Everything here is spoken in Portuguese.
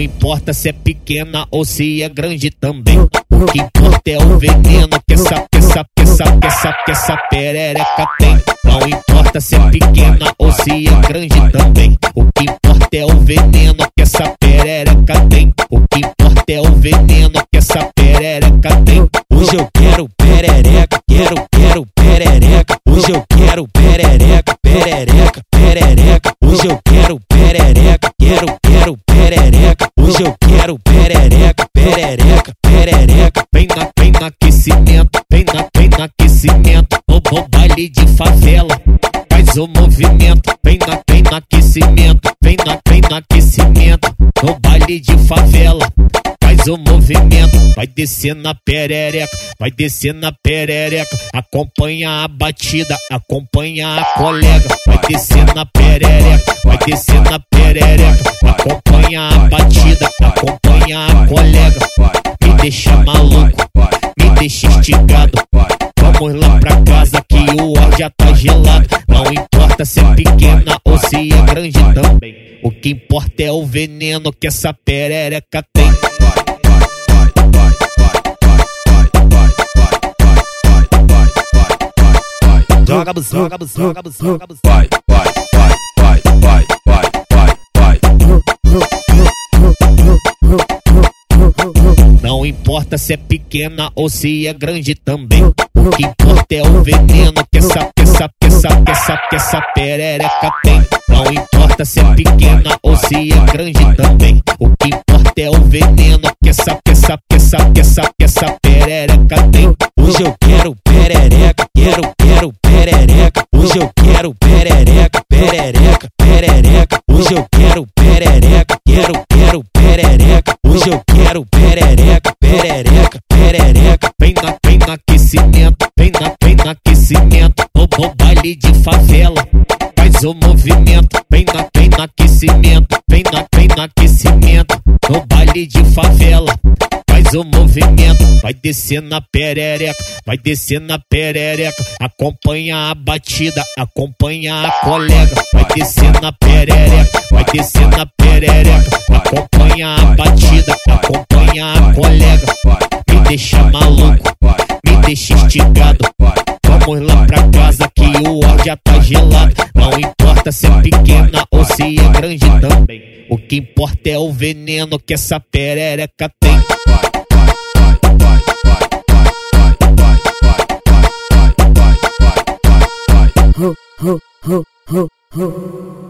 importa se é pequena ou se é grande também. O que importa é o veneno que essa, que essa, que essa, que essa, que essa perereca tem. Não importa se é pequena ou se é grande também. O que importa é o veneno que essa perereca tem. O que importa é o veneno que essa perereca tem. Hoje eu quero perereca, quero, quero perereca. Hoje eu quero perereca, perereca, perereca. Hoje eu quero perereca, quero, quero perereca. Hoje eu quero perereca, perereca, perereca. Vem na, vem no aquecimento, vem na, vem no aquecimento. No, no baile de favela, faz o movimento. Vem na, vem no aquecimento, vem na, vem no aquecimento. No baile de favela, faz o movimento. Vai descer na perereca, vai descer na perereca. Acompanha a batida, acompanha a colega. Vai descer na perereca, vai descer na perereca. Acompanha a batida, acompanha a colega. Me deixa maluco, me deixa instigado. Vamos lá pra casa que o ar já tá gelado. Não importa se é pequena ou se é grande também. O que importa é o veneno que essa perereca tem. Joga buceta, joga buceta, joga buceta, joga buceta. Não importa se é pequena ou se é grande também. O que importa é o veneno que essa, que essa, que essa, que essa, que essa perereca tem. Não importa se é pequena ou se é grande também. O que importa é o veneno que essa, que essa, que essa, que essa, que essa perereca tem. Hoje eu quero perereca, quero, quero perereca. Hoje eu quero perereca, perereca, perereca. Hoje eu quero perereca, quero, quero perereca. Hoje eu quero perereca, perereca, perereca. Vem na, vem no aquecimento, vem na, vem no aquecimento. No baile de favela, faz o movimento. Vem na, vem no aquecimento, vem na, vem no aquecimento. No baile de favela, faz o movimento. Vai descer na perereca, vai descer na perereca. Acompanha a batida, acompanha a colega. Vai descer na perereca, vai descer na perereca. Acompanha a batida, acompanha a colega. Me deixa maluco, me deixa instigado. Vamos lá pra casa que o ar já tá gelado. Não importa se é pequena ou se é grande também. O que importa é o veneno que essa perereca tem. ほ、ほ、ほ、ほ、ほ。